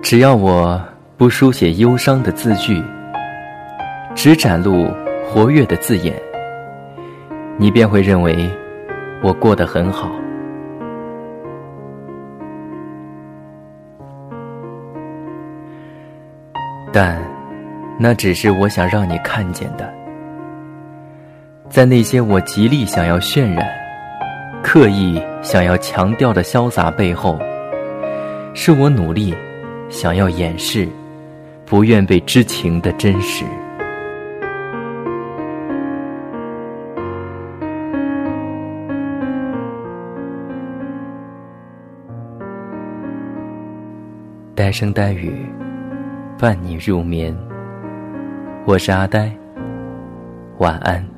只要我不书写忧伤的字句，只展露活跃的字眼，你便会认为我过得很好。但，那只是我想让你看见的。在那些我极力想要渲染、刻意想要强调的潇洒背后，是我努力想要掩饰、不愿被知情的真实。呆声呆语，伴你入眠。我是阿呆，晚安。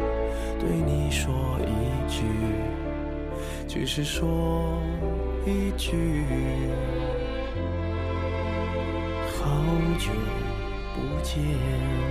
对你说一句，只是说一句，好久不见。